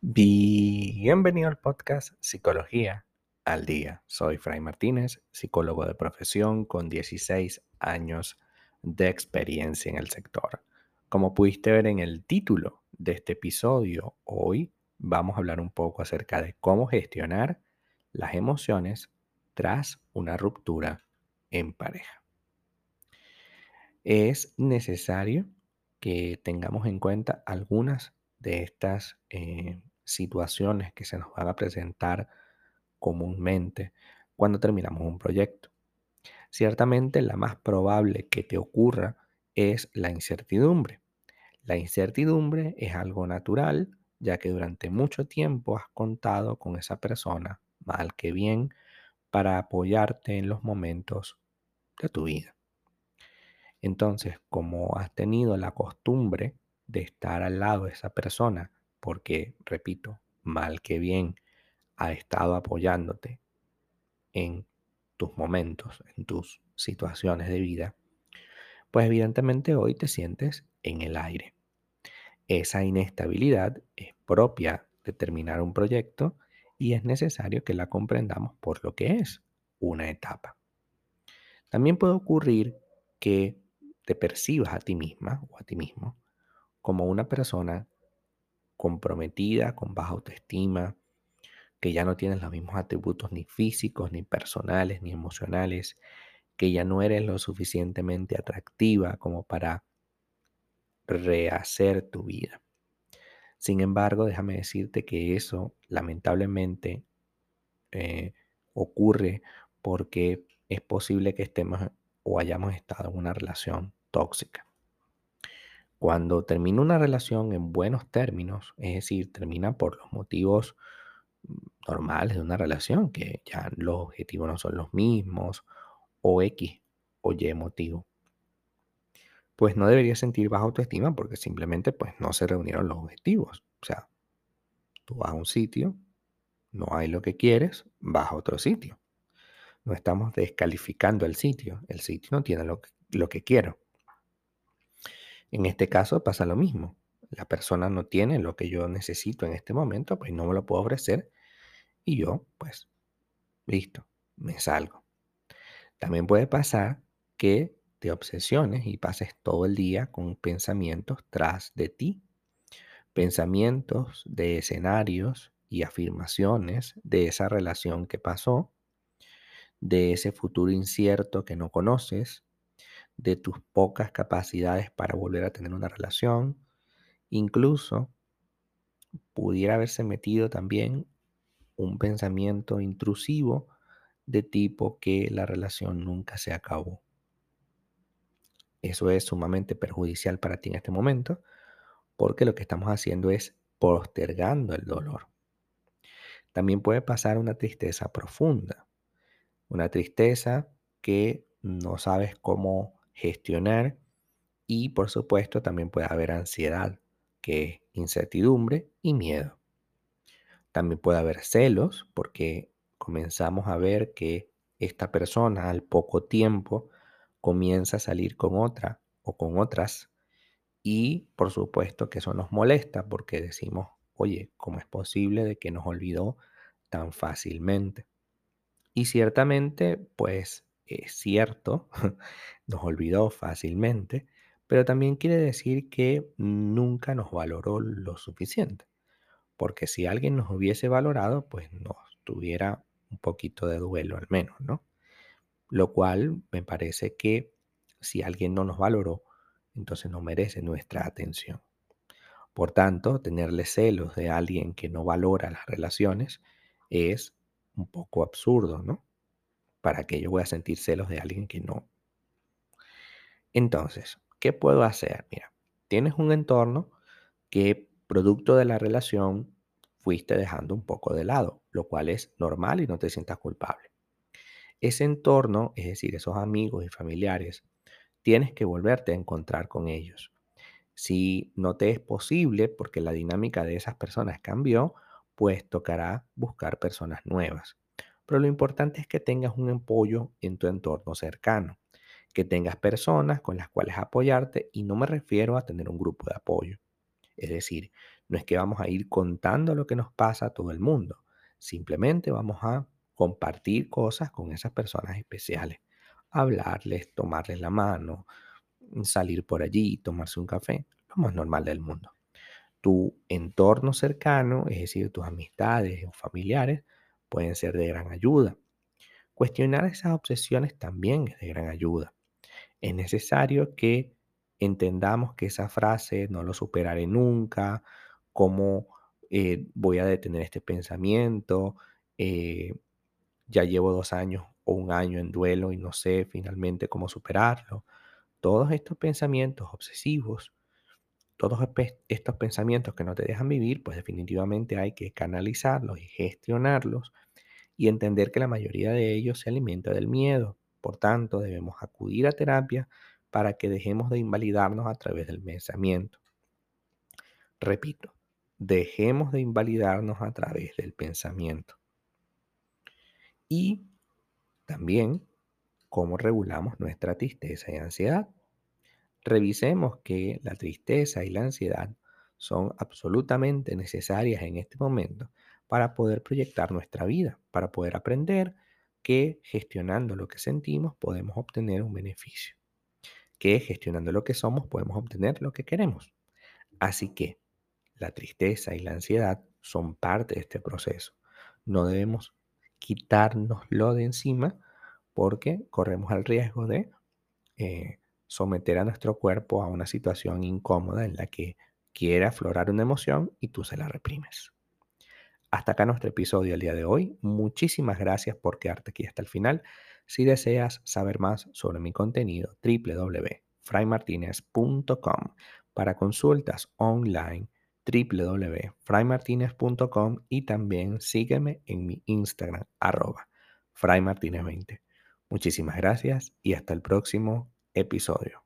Bienvenido al podcast Psicología al Día. Soy Fray Martínez, psicólogo de profesión con 16 años de experiencia en el sector. Como pudiste ver en el título de este episodio, hoy vamos a hablar un poco acerca de cómo gestionar las emociones tras una ruptura en pareja. Es necesario que tengamos en cuenta algunas de estas eh, situaciones que se nos van a presentar comúnmente cuando terminamos un proyecto. Ciertamente la más probable que te ocurra es la incertidumbre. La incertidumbre es algo natural, ya que durante mucho tiempo has contado con esa persona, mal que bien, para apoyarte en los momentos de tu vida. Entonces, como has tenido la costumbre de estar al lado de esa persona porque, repito, mal que bien, ha estado apoyándote en tus momentos, en tus situaciones de vida, pues evidentemente hoy te sientes en el aire. Esa inestabilidad es propia de terminar un proyecto y es necesario que la comprendamos por lo que es una etapa. También puede ocurrir que te percibas a ti misma o a ti mismo como una persona comprometida, con baja autoestima, que ya no tienes los mismos atributos ni físicos, ni personales, ni emocionales, que ya no eres lo suficientemente atractiva como para rehacer tu vida. Sin embargo, déjame decirte que eso lamentablemente eh, ocurre porque es posible que estemos o hayamos estado en una relación tóxica. Cuando termina una relación en buenos términos, es decir, termina por los motivos mm, normales de una relación, que ya los objetivos no son los mismos, o X o Y motivo, pues no debería sentir baja autoestima porque simplemente pues no se reunieron los objetivos. O sea, tú vas a un sitio, no hay lo que quieres, vas a otro sitio. No estamos descalificando el sitio, el sitio no tiene lo lo que quiero. En este caso pasa lo mismo. La persona no tiene lo que yo necesito en este momento, pues no me lo puedo ofrecer y yo, pues, listo, me salgo. También puede pasar que te obsesiones y pases todo el día con pensamientos tras de ti, pensamientos de escenarios y afirmaciones de esa relación que pasó, de ese futuro incierto que no conoces, de tus pocas capacidades para volver a tener una relación. Incluso pudiera haberse metido también un pensamiento intrusivo de tipo que la relación nunca se acabó. Eso es sumamente perjudicial para ti en este momento porque lo que estamos haciendo es postergando el dolor. También puede pasar una tristeza profunda, una tristeza que no sabes cómo gestionar y por supuesto también puede haber ansiedad, que es incertidumbre y miedo. También puede haber celos porque comenzamos a ver que esta persona al poco tiempo comienza a salir con otra o con otras y por supuesto que eso nos molesta porque decimos, oye, ¿cómo es posible de que nos olvidó tan fácilmente? Y ciertamente, pues es cierto, nos olvidó fácilmente, pero también quiere decir que nunca nos valoró lo suficiente. Porque si alguien nos hubiese valorado, pues nos tuviera un poquito de duelo al menos, ¿no? Lo cual me parece que si alguien no nos valoró, entonces no merece nuestra atención. Por tanto, tenerle celos de alguien que no valora las relaciones es un poco absurdo, ¿no? ¿Para qué yo voy a sentir celos de alguien que no? Entonces, ¿qué puedo hacer? Mira, tienes un entorno que producto de la relación fuiste dejando un poco de lado, lo cual es normal y no te sientas culpable. Ese entorno, es decir, esos amigos y familiares, tienes que volverte a encontrar con ellos. Si no te es posible porque la dinámica de esas personas cambió, pues tocará buscar personas nuevas. Pero lo importante es que tengas un apoyo en tu entorno cercano, que tengas personas con las cuales apoyarte y no me refiero a tener un grupo de apoyo. Es decir, no es que vamos a ir contando lo que nos pasa a todo el mundo, simplemente vamos a compartir cosas con esas personas especiales, hablarles, tomarles la mano, salir por allí, tomarse un café, lo más normal del mundo. Tu entorno cercano, es decir, tus amistades o familiares, pueden ser de gran ayuda. Cuestionar esas obsesiones también es de gran ayuda. Es necesario que entendamos que esa frase no lo superaré nunca, cómo eh, voy a detener este pensamiento, eh, ya llevo dos años o un año en duelo y no sé finalmente cómo superarlo. Todos estos pensamientos obsesivos, todos estos pensamientos que no te dejan vivir, pues definitivamente hay que canalizarlos y gestionarlos y entender que la mayoría de ellos se alimenta del miedo. Por tanto, debemos acudir a terapia para que dejemos de invalidarnos a través del pensamiento. Repito, dejemos de invalidarnos a través del pensamiento. Y también cómo regulamos nuestra tristeza y ansiedad. Revisemos que la tristeza y la ansiedad son absolutamente necesarias en este momento para poder proyectar nuestra vida, para poder aprender que gestionando lo que sentimos podemos obtener un beneficio, que gestionando lo que somos podemos obtener lo que queremos. Así que la tristeza y la ansiedad son parte de este proceso. No debemos quitárnoslo de encima porque corremos el riesgo de eh, someter a nuestro cuerpo a una situación incómoda en la que quiere aflorar una emoción y tú se la reprimes. Hasta acá nuestro episodio el día de hoy. Muchísimas gracias por quedarte aquí hasta el final. Si deseas saber más sobre mi contenido, www.fraymartinez.com. Para consultas online, www.fraymartinez.com y también sígueme en mi Instagram, arroba fraymartinez20. Muchísimas gracias y hasta el próximo episodio.